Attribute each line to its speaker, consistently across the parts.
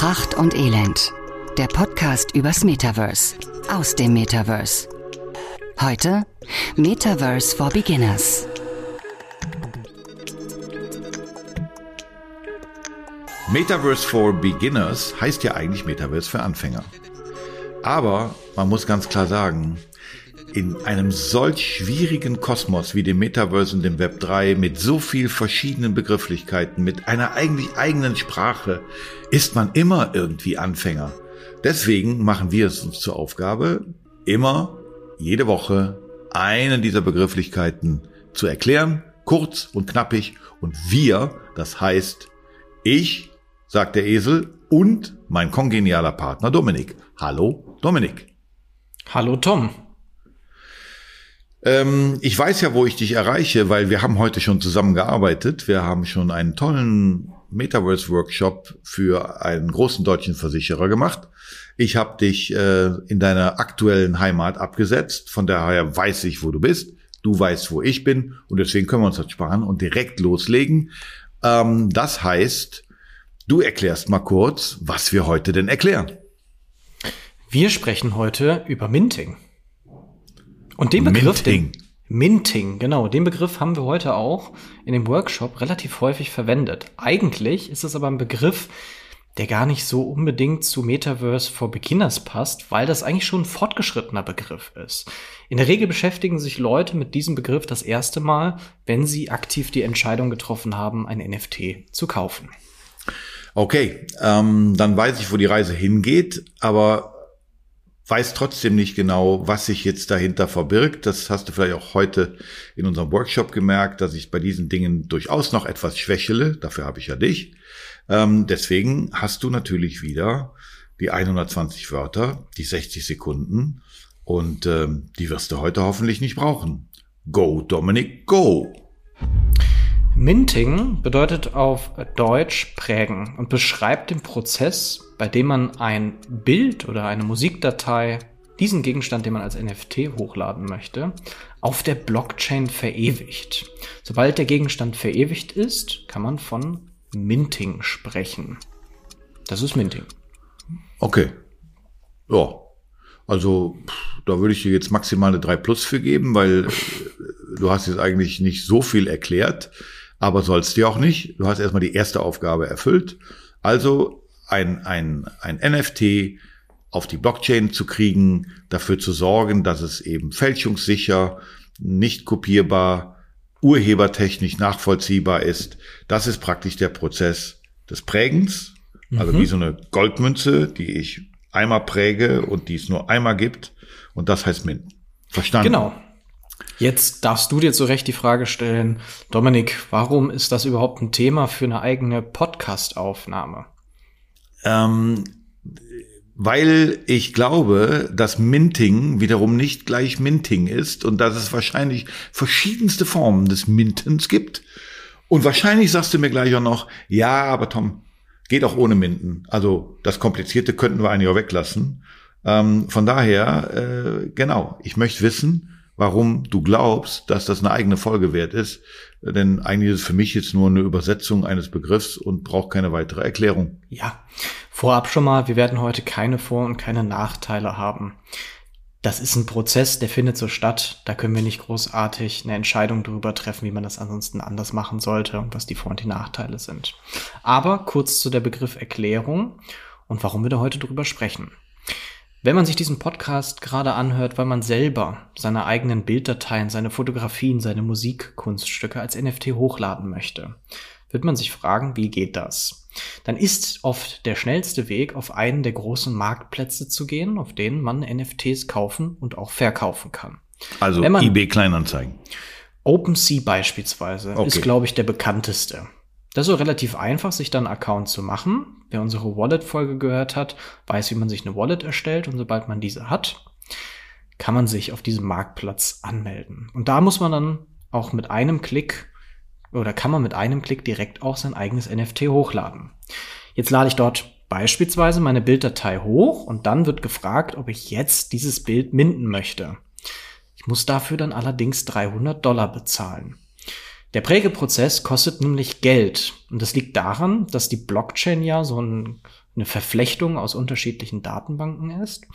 Speaker 1: Pracht und Elend. Der Podcast übers Metaverse. Aus dem Metaverse. Heute Metaverse for Beginners.
Speaker 2: Metaverse for Beginners heißt ja eigentlich Metaverse für Anfänger. Aber man muss ganz klar sagen, in einem solch schwierigen Kosmos wie dem Metaverse und dem Web 3 mit so viel verschiedenen Begrifflichkeiten, mit einer eigentlich eigenen Sprache, ist man immer irgendwie Anfänger. Deswegen machen wir es uns zur Aufgabe, immer jede Woche eine dieser Begrifflichkeiten zu erklären, kurz und knappig. Und wir, das heißt ich, sagt der Esel, und mein kongenialer Partner Dominik. Hallo, Dominik.
Speaker 3: Hallo, Tom.
Speaker 2: Ähm, ich weiß ja, wo ich dich erreiche, weil wir haben heute schon zusammengearbeitet. Wir haben schon einen tollen Metaverse-Workshop für einen großen deutschen Versicherer gemacht. Ich habe dich äh, in deiner aktuellen Heimat abgesetzt. Von daher weiß ich, wo du bist. Du weißt, wo ich bin. Und deswegen können wir uns das sparen und direkt loslegen. Ähm, das heißt, du erklärst mal kurz, was wir heute denn erklären.
Speaker 3: Wir sprechen heute über Minting. Und den Begriff,
Speaker 2: Minting.
Speaker 3: Den, Minting, genau, den Begriff haben wir heute auch in dem Workshop relativ häufig verwendet. Eigentlich ist es aber ein Begriff, der gar nicht so unbedingt zu Metaverse for Beginners passt, weil das eigentlich schon ein fortgeschrittener Begriff ist. In der Regel beschäftigen sich Leute mit diesem Begriff das erste Mal, wenn sie aktiv die Entscheidung getroffen haben, ein NFT zu kaufen.
Speaker 2: Okay, ähm, dann weiß ich, wo die Reise hingeht, aber weiß trotzdem nicht genau, was sich jetzt dahinter verbirgt. Das hast du vielleicht auch heute in unserem Workshop gemerkt, dass ich bei diesen Dingen durchaus noch etwas schwächele. Dafür habe ich ja dich. Ähm, deswegen hast du natürlich wieder die 120 Wörter, die 60 Sekunden und ähm, die wirst du heute hoffentlich nicht brauchen. Go, Dominik, go!
Speaker 3: Minting bedeutet auf Deutsch prägen und beschreibt den Prozess, bei dem man ein Bild oder eine Musikdatei, diesen Gegenstand, den man als NFT hochladen möchte, auf der Blockchain verewigt. Sobald der Gegenstand verewigt ist, kann man von Minting sprechen. Das ist Minting.
Speaker 2: Okay. Ja. Also, da würde ich dir jetzt maximal eine 3 Plus für geben, weil äh, du hast jetzt eigentlich nicht so viel erklärt aber sollst du auch nicht. Du hast erstmal die erste Aufgabe erfüllt. Also ein, ein, ein NFT auf die Blockchain zu kriegen, dafür zu sorgen, dass es eben fälschungssicher, nicht kopierbar, urhebertechnisch nachvollziehbar ist. Das ist praktisch der Prozess des Prägens. Also mhm. wie so eine Goldmünze, die ich einmal präge und die es nur einmal gibt. Und das heißt Mint. Verstanden?
Speaker 3: Genau. Jetzt darfst du dir zu Recht die Frage stellen, Dominik, warum ist das überhaupt ein Thema für eine eigene Podcast-Aufnahme?
Speaker 2: Ähm, weil ich glaube, dass Minting wiederum nicht gleich Minting ist und dass es wahrscheinlich verschiedenste Formen des Mintens gibt. Und wahrscheinlich sagst du mir gleich auch noch, ja, aber Tom, geht auch ohne Minten. Also das Komplizierte könnten wir eigentlich auch weglassen. Ähm, von daher, äh, genau, ich möchte wissen, warum du glaubst, dass das eine eigene Folge wert ist. Denn eigentlich ist es für mich jetzt nur eine Übersetzung eines Begriffs und braucht keine weitere Erklärung.
Speaker 3: Ja, vorab schon mal, wir werden heute keine Vor- und keine Nachteile haben. Das ist ein Prozess, der findet so statt. Da können wir nicht großartig eine Entscheidung darüber treffen, wie man das ansonsten anders machen sollte und was die Vor- und die Nachteile sind. Aber kurz zu der Begriff Erklärung und warum wir da heute drüber sprechen. Wenn man sich diesen Podcast gerade anhört, weil man selber seine eigenen Bilddateien, seine Fotografien, seine Musikkunststücke als NFT hochladen möchte, wird man sich fragen, wie geht das? Dann ist oft der schnellste Weg, auf einen der großen Marktplätze zu gehen, auf denen man NFTs kaufen und auch verkaufen kann.
Speaker 2: Also eBay Kleinanzeigen.
Speaker 3: OpenSea beispielsweise okay. ist, glaube ich, der bekannteste. Das ist so relativ einfach, sich dann einen Account zu machen. Wer unsere Wallet-Folge gehört hat, weiß, wie man sich eine Wallet erstellt und sobald man diese hat, kann man sich auf diesem Marktplatz anmelden. Und da muss man dann auch mit einem Klick oder kann man mit einem Klick direkt auch sein eigenes NFT hochladen. Jetzt lade ich dort beispielsweise meine Bilddatei hoch und dann wird gefragt, ob ich jetzt dieses Bild minden möchte. Ich muss dafür dann allerdings 300 Dollar bezahlen. Der Prägeprozess kostet nämlich Geld. Und das liegt daran, dass die Blockchain ja so ein eine Verflechtung aus unterschiedlichen Datenbanken ist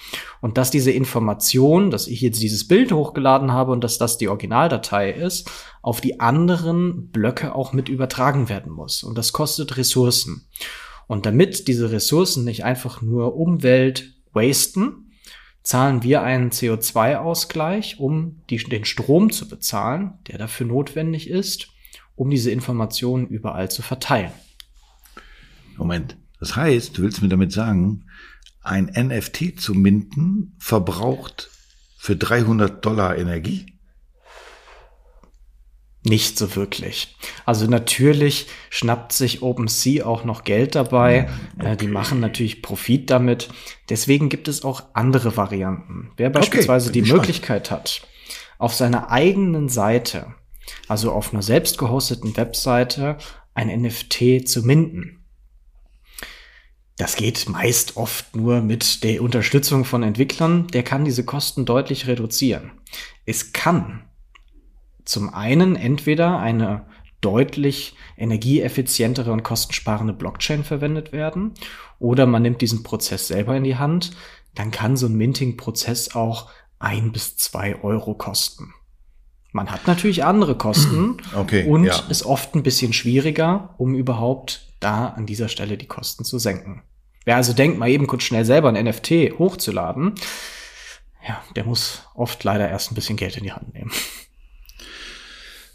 Speaker 3: und dass diese Information, dass ich jetzt dieses Bild hochgeladen habe und dass das die Originaldatei ist, auf die anderen Blöcke auch mit übertragen werden muss. Und das kostet Ressourcen. Und damit diese Ressourcen nicht einfach nur Umwelt wasten, zahlen wir einen CO2-Ausgleich, um die, den Strom zu bezahlen, der dafür notwendig ist, um diese Informationen überall zu verteilen.
Speaker 2: Moment. Das heißt, du willst mir damit sagen, ein NFT zu minden verbraucht für 300 Dollar Energie?
Speaker 3: Nicht so wirklich. Also natürlich schnappt sich OpenSea auch noch Geld dabei. Okay. Äh, die machen natürlich Profit damit. Deswegen gibt es auch andere Varianten. Wer beispielsweise okay, die Möglichkeit hat, auf seiner eigenen Seite, also auf einer selbst gehosteten Webseite, ein NFT zu minden, das geht meist oft nur mit der Unterstützung von Entwicklern. Der kann diese Kosten deutlich reduzieren. Es kann zum einen entweder eine deutlich energieeffizientere und kostensparende Blockchain verwendet werden oder man nimmt diesen Prozess selber in die Hand. Dann kann so ein Minting-Prozess auch ein bis zwei Euro kosten. Man hat natürlich andere Kosten
Speaker 2: okay,
Speaker 3: und
Speaker 2: ja.
Speaker 3: ist oft ein bisschen schwieriger, um überhaupt da an dieser Stelle die Kosten zu senken. Wer also denkt, mal eben kurz schnell selber ein NFT hochzuladen, ja, der muss oft leider erst ein bisschen Geld in die Hand nehmen.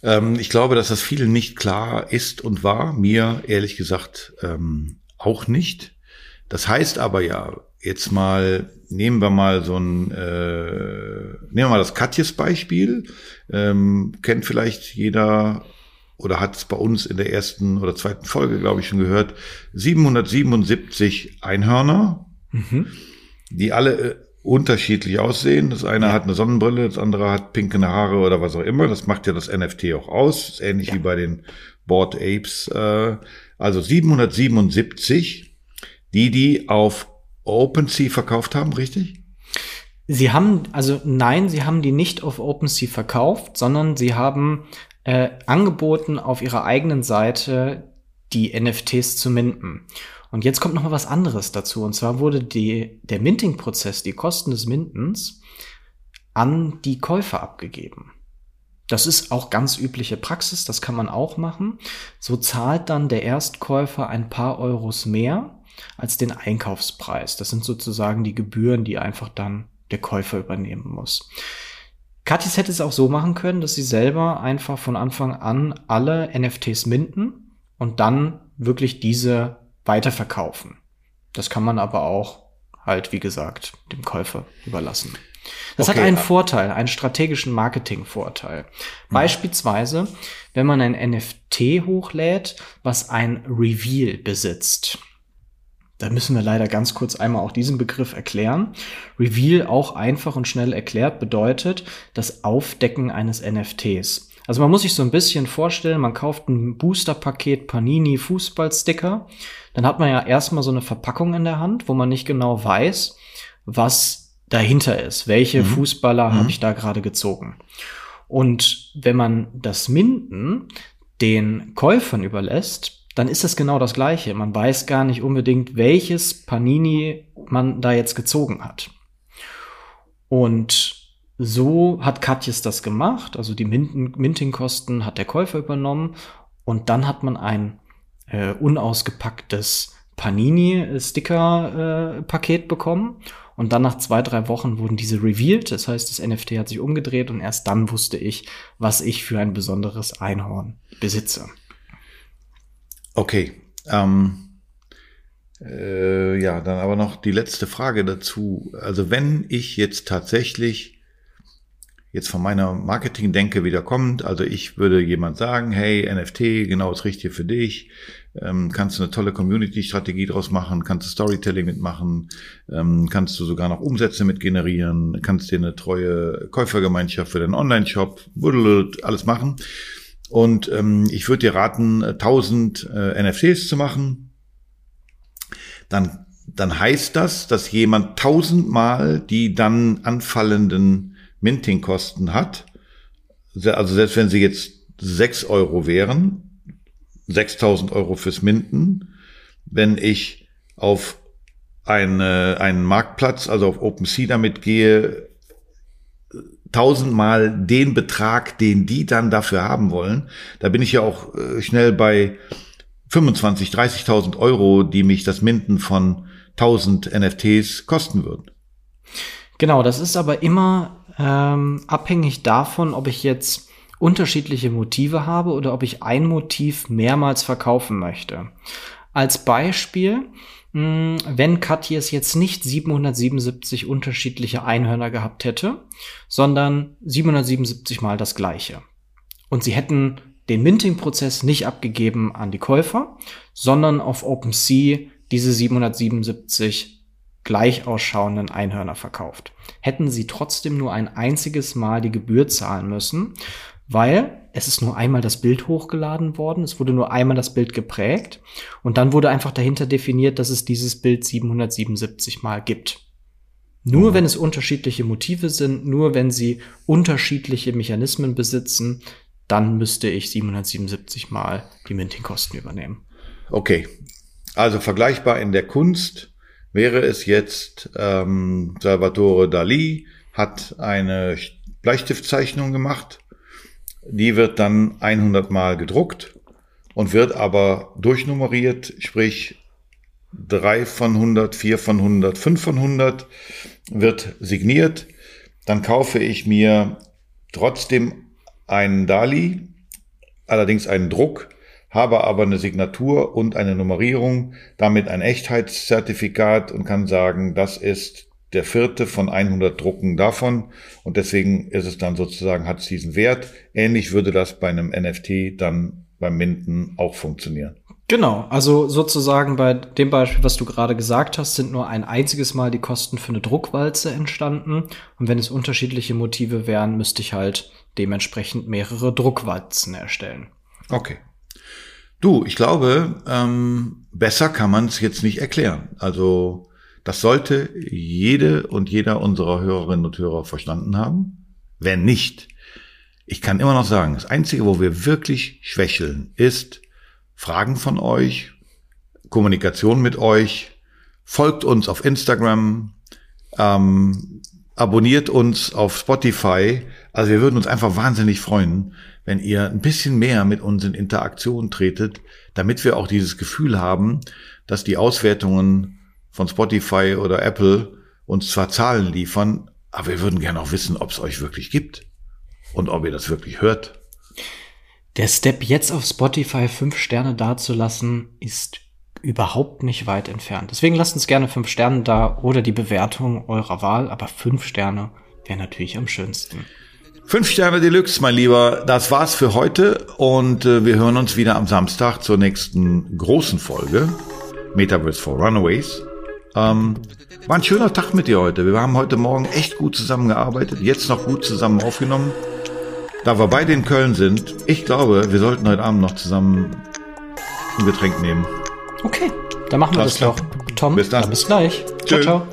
Speaker 2: Ähm, ich glaube, dass das vielen nicht klar ist und war. Mir ehrlich gesagt ähm, auch nicht. Das heißt aber ja, jetzt mal, nehmen wir mal so ein, äh, nehmen wir mal das Katjes Beispiel. Ähm, kennt vielleicht jeder oder hat es bei uns in der ersten oder zweiten Folge, glaube ich, schon gehört, 777 Einhörner, mhm. die alle äh, unterschiedlich aussehen. Das eine ja. hat eine Sonnenbrille, das andere hat pinke Haare oder was auch immer. Das macht ja das NFT auch aus. ähnlich ja. wie bei den Board Apes. Äh, also 777, die die auf OpenSea verkauft haben, richtig?
Speaker 3: Sie haben, also nein, sie haben die nicht auf OpenSea verkauft, sondern sie haben äh, angeboten, auf ihrer eigenen Seite die NFTs zu minten. Und jetzt kommt noch mal was anderes dazu. Und zwar wurde die, der Minting-Prozess, die Kosten des Mintens, an die Käufer abgegeben. Das ist auch ganz übliche Praxis, das kann man auch machen. So zahlt dann der Erstkäufer ein paar Euros mehr als den Einkaufspreis. Das sind sozusagen die Gebühren, die einfach dann der Käufer übernehmen muss. Katis hätte es auch so machen können, dass sie selber einfach von Anfang an alle NFTs minden und dann wirklich diese weiterverkaufen. Das kann man aber auch halt, wie gesagt, dem Käufer überlassen. Das okay. hat einen Vorteil, einen strategischen Marketing-Vorteil. Mhm. Beispielsweise, wenn man ein NFT hochlädt, was ein Reveal besitzt. Da müssen wir leider ganz kurz einmal auch diesen Begriff erklären. Reveal auch einfach und schnell erklärt bedeutet das Aufdecken eines NFTs. Also man muss sich so ein bisschen vorstellen, man kauft ein Booster-Paket Panini Fußballsticker, dann hat man ja erstmal so eine Verpackung in der Hand, wo man nicht genau weiß, was dahinter ist. Welche mhm. Fußballer mhm. habe ich da gerade gezogen? Und wenn man das Minden den Käufern überlässt, dann ist das genau das Gleiche. Man weiß gar nicht unbedingt, welches Panini man da jetzt gezogen hat. Und so hat Katjes das gemacht, also die Minting-Kosten hat der Käufer übernommen und dann hat man ein äh, unausgepacktes Panini-Sticker-Paket äh, bekommen und dann nach zwei, drei Wochen wurden diese revealed, das heißt, das NFT hat sich umgedreht und erst dann wusste ich, was ich für ein besonderes Einhorn besitze.
Speaker 2: Okay. Ähm, äh, ja, dann aber noch die letzte Frage dazu. Also wenn ich jetzt tatsächlich jetzt von meiner Marketing-Denke wieder kommt, also ich würde jemand sagen, hey, NFT, genau das Richtige für dich, ähm, kannst du eine tolle Community-Strategie draus machen, kannst du Storytelling mitmachen, ähm, kannst du sogar noch Umsätze mit generieren, kannst dir eine treue Käufergemeinschaft für deinen Online-Shop, alles machen. Und ähm, ich würde dir raten, 1000 äh, NFTs zu machen. Dann, dann heißt das, dass jemand tausendmal die dann anfallenden Minting-Kosten hat. Also selbst wenn sie jetzt 6 Euro wären, 6000 Euro fürs Minten. Wenn ich auf eine, einen Marktplatz, also auf OpenSea damit gehe, tausendmal den Betrag, den die dann dafür haben wollen, da bin ich ja auch äh, schnell bei 25, 30.000 Euro, die mich das Minden von 1000 NFTs kosten würden.
Speaker 3: Genau, das ist aber immer ähm, abhängig davon, ob ich jetzt unterschiedliche Motive habe oder ob ich ein Motiv mehrmals verkaufen möchte. Als Beispiel, hm, wenn Katjes jetzt nicht 777 unterschiedliche Einhörner gehabt hätte, sondern 777 mal das gleiche. Und sie hätten den Minting-Prozess nicht abgegeben an die Käufer, sondern auf OpenSea diese 777 gleich ausschauenden Einhörner verkauft. Hätten sie trotzdem nur ein einziges Mal die Gebühr zahlen müssen, weil es ist nur einmal das Bild hochgeladen worden, es wurde nur einmal das Bild geprägt und dann wurde einfach dahinter definiert, dass es dieses Bild 777 Mal gibt. Nur mhm. wenn es unterschiedliche Motive sind, nur wenn sie unterschiedliche Mechanismen besitzen, dann müsste ich 777 mal die Minting-Kosten übernehmen.
Speaker 2: Okay, also vergleichbar in der Kunst wäre es jetzt, ähm, Salvatore Dali hat eine Bleistiftzeichnung gemacht, die wird dann 100 mal gedruckt und wird aber durchnummeriert, sprich 3 von 100, 4 von 100, 5 von 100 wird signiert. Dann kaufe ich mir trotzdem einen Dali, allerdings einen Druck, habe aber eine Signatur und eine Nummerierung, damit ein Echtheitszertifikat und kann sagen, das ist der vierte von 100 Drucken davon und deswegen ist es dann sozusagen, hat es diesen Wert. Ähnlich würde das bei einem NFT dann beim Minden auch funktionieren.
Speaker 3: Genau, also sozusagen bei dem Beispiel, was du gerade gesagt hast, sind nur ein einziges Mal die Kosten für eine Druckwalze entstanden. Und wenn es unterschiedliche Motive wären, müsste ich halt dementsprechend mehrere Druckwalzen erstellen.
Speaker 2: Okay. Du, ich glaube, ähm, besser kann man es jetzt nicht erklären. Also das sollte jede und jeder unserer Hörerinnen und Hörer verstanden haben. Wenn nicht, ich kann immer noch sagen, das Einzige, wo wir wirklich schwächeln, ist, Fragen von euch, Kommunikation mit euch, folgt uns auf Instagram, ähm, abonniert uns auf Spotify. Also wir würden uns einfach wahnsinnig freuen, wenn ihr ein bisschen mehr mit uns in Interaktion tretet, damit wir auch dieses Gefühl haben, dass die Auswertungen von Spotify oder Apple uns zwar Zahlen liefern, aber wir würden gerne auch wissen, ob es euch wirklich gibt und ob ihr das wirklich hört.
Speaker 3: Der Step jetzt auf Spotify fünf Sterne dazulassen, ist überhaupt nicht weit entfernt. Deswegen lasst uns gerne fünf Sterne da oder die Bewertung eurer Wahl, aber fünf Sterne wäre natürlich am schönsten.
Speaker 2: Fünf Sterne Deluxe, mein Lieber. Das war's für heute und äh, wir hören uns wieder am Samstag zur nächsten großen Folge Metaverse for Runaways. Ähm, war ein schöner Tag mit dir heute. Wir haben heute Morgen echt gut zusammengearbeitet, jetzt noch gut zusammen aufgenommen. Da wir beide in Köln sind, ich glaube, wir sollten heute Abend noch zusammen ein Getränk nehmen.
Speaker 3: Okay, dann machen wir das, das doch.
Speaker 2: Tom, bis dann.
Speaker 3: dann bis gleich. Ciao, ciao.